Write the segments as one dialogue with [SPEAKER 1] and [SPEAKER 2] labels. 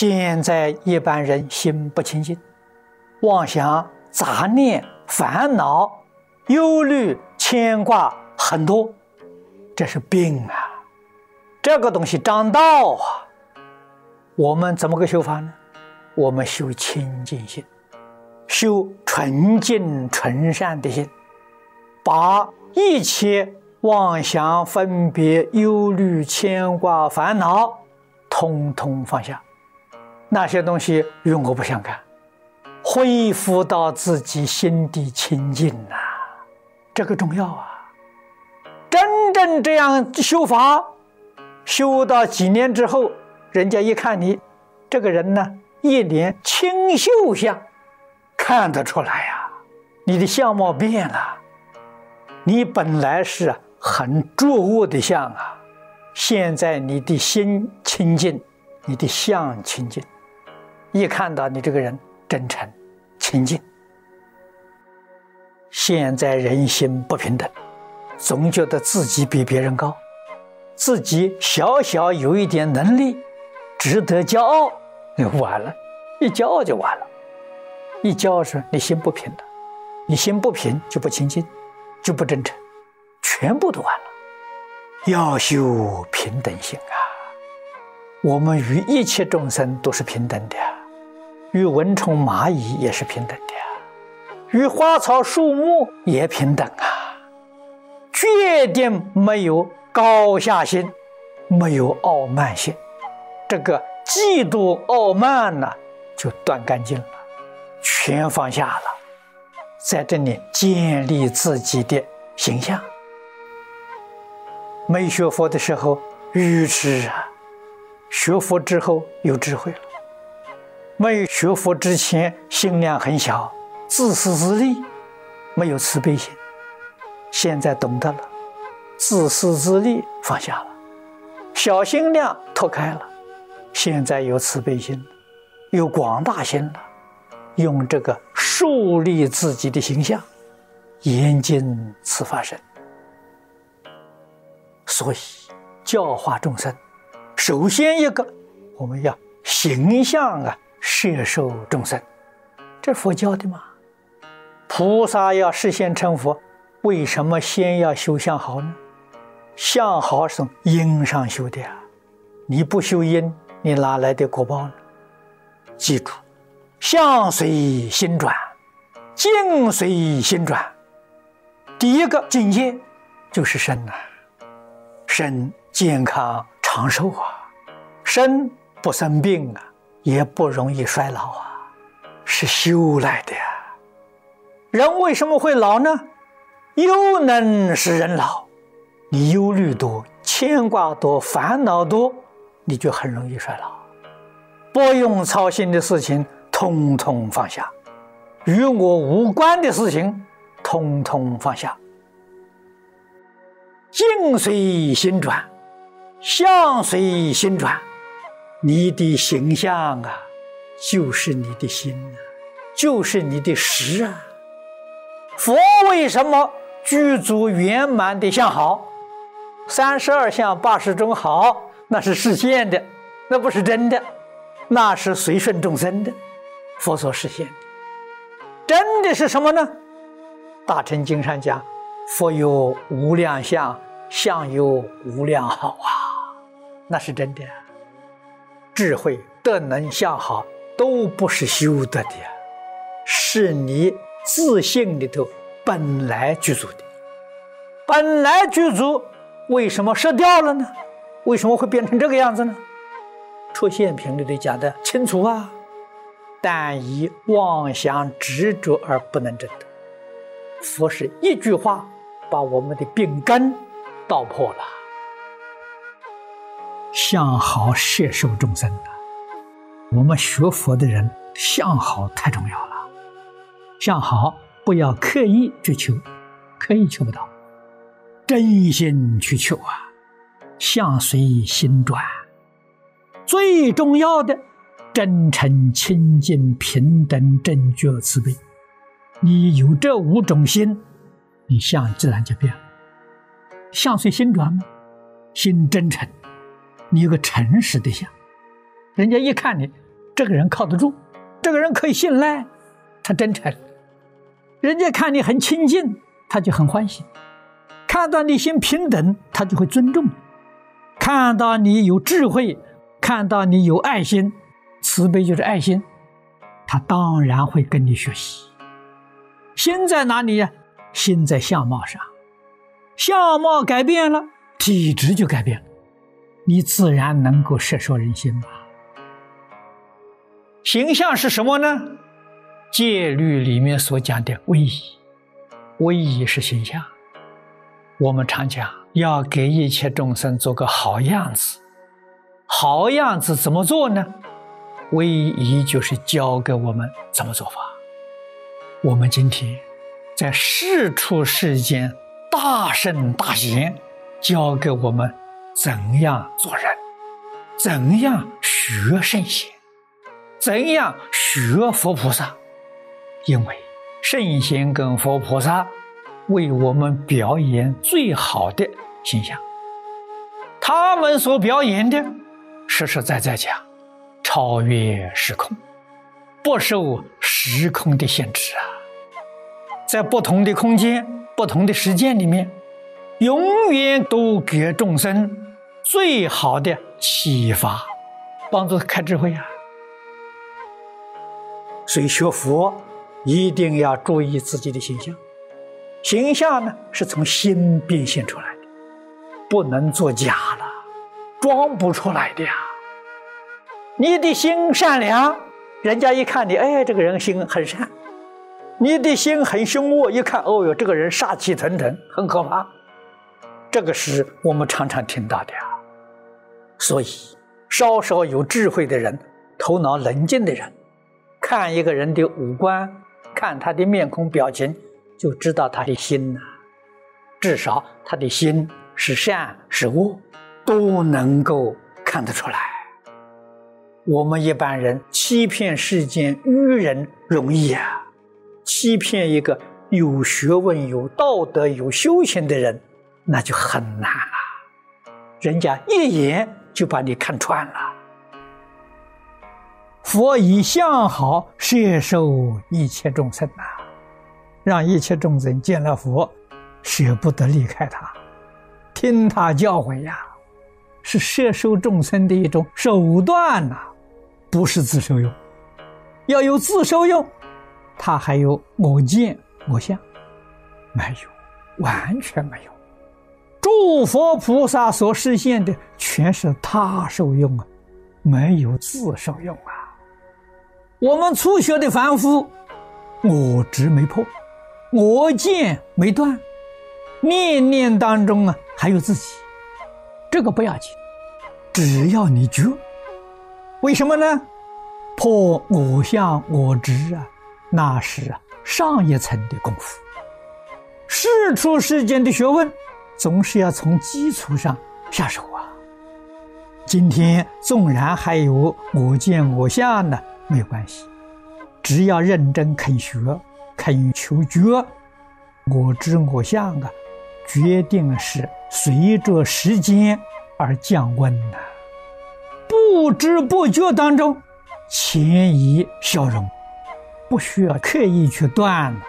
[SPEAKER 1] 现在一般人心不清净，妄想、杂念、烦恼、忧虑、牵挂很多，这是病啊！这个东西长道啊！我们怎么个修法呢？我们修清净心，修纯净纯善的心，把一切妄想、分别、忧虑、牵挂、烦恼，通通放下。那些东西与我不相干，恢复到自己心底清净呐，这个重要啊！真正这样修法，修到几年之后，人家一看你这个人呢，一脸清秀相，看得出来呀，你的相貌变了，你本来是很浊恶的相啊，现在你的心清净，你的相清净。一看到你这个人真诚、清净，现在人心不平等，总觉得自己比别人高，自己小小有一点能力，值得骄傲，就完了，一骄傲就完了，一骄傲是你心不平的，你心不平就不清净，就不真诚，全部都完了。要修平等心啊！我们与一切众生都是平等的。与蚊虫蚂蚁也是平等的，与花草树木也平等啊！决定没有高下心，没有傲慢心，这个嫉妒傲慢呢，就断干净了，全放下了，在这里建立自己的形象。没学佛的时候愚痴啊，学佛之后有智慧了。没有学佛之前，心量很小，自私自利，没有慈悲心。现在懂得了，自私自利放下了，小心量脱开了，现在有慈悲心，有广大心了，用这个树立自己的形象，严禁此法身。所以教化众生，首先一个我们要形象啊。摄受众生，这佛教的嘛。菩萨要实现成佛，为什么先要修相好呢？相好是从因上修的呀，你不修因，你哪来的果报呢？记住，相随心转，境随心转。第一个境界就是身呐，身健康长寿啊，身不生病啊。也不容易衰老啊，是修来的呀。人为什么会老呢？忧能使人老，你忧虑多、牵挂多、烦恼多，你就很容易衰老。不用操心的事情，通通放下；与我无关的事情，通通放下。境随心转，相随心转。你的形象啊，就是你的心啊，就是你的实啊。佛为什么具足圆满的相好？三十二相八十种好，那是实现的，那不是真的，那是随顺众生的。佛所实现的，真的是什么呢？大乘经上讲，佛有无量相，相有无量好啊，那是真的。智慧、德能、相好，都不是修得的，是你自信里头本来具足的。本来具足，为什么失掉了呢？为什么会变成这个样子呢？出现频率里讲的清楚啊，但以妄想执着而不能证得。佛是一句话，把我们的病根道破了。相好摄受众生的，我们学佛的人相好太重要了。相好不要刻意去求，刻意求不到，真心去求啊。相随心转，最重要的真诚、清净、平等、正觉、慈悲。你有这五种心，你相自然就变了。相随心转吗？心真诚。你有个诚实的相，人家一看你这个人靠得住，这个人可以信赖，他真诚。人家看你很亲近，他就很欢喜；看到你心平等，他就会尊重；看到你有智慧，看到你有爱心，慈悲就是爱心，他当然会跟你学习。心在哪里呀？心在相貌上，相貌改变了，体质就改变了，你自然能够摄受人心吧。形象是什么呢？戒律里面所讲的威仪，威仪是形象。我们常讲要给一切众生做个好样子，好样子怎么做呢？威仪就是教给我们怎么做法。我们今天在世出世间，大圣大贤教给我们怎样做人，怎样学圣贤，怎样学佛菩萨。因为圣贤跟佛菩萨为我们表演最好的形象，他们所表演的实实在在讲，超越时空，不受时空的限制啊，在不同的空间、不同的时间里面，永远都给众生最好的启发，帮助开智慧啊。所以学佛。一定要注意自己的形象，形象呢是从心变现出来的，不能作假了，装不出来的呀。你的心善良，人家一看你，哎，这个人心很善；你的心很凶恶，一看，哦哟，这个人杀气腾腾，很可怕。这个是我们常常听到的呀。所以，稍稍有智慧的人，头脑冷静的人，看一个人的五官。看他的面孔表情，就知道他的心呐。至少他的心是善是恶，都能够看得出来。我们一般人欺骗世间愚人容易啊，欺骗一个有学问、有道德、有修行的人，那就很难了。人家一眼就把你看穿了。佛以相好摄受一切众生呐，让一切众生见了佛，舍不得离开他，听他教诲呀，是摄受众生的一种手段呐，不是自受用。要有自受用，他还有我见我相，没有，完全没有。诸佛菩萨所实现的全是他受用啊，没有自受用啊。我们初学的凡夫，我执没破，我见没断，念念当中啊还有自己，这个不要紧，只要你觉，为什么呢？破我相我执啊，那是啊上一层的功夫。世出世间的学问，总是要从基础上下手啊。今天纵然还有我见我相呢。没有关系，只要认真肯学、肯求觉，我知我相啊，决定是随着时间而降温的。不知不觉当中，潜移消融，不需要刻意去断了，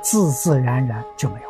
[SPEAKER 1] 自自然然就没有。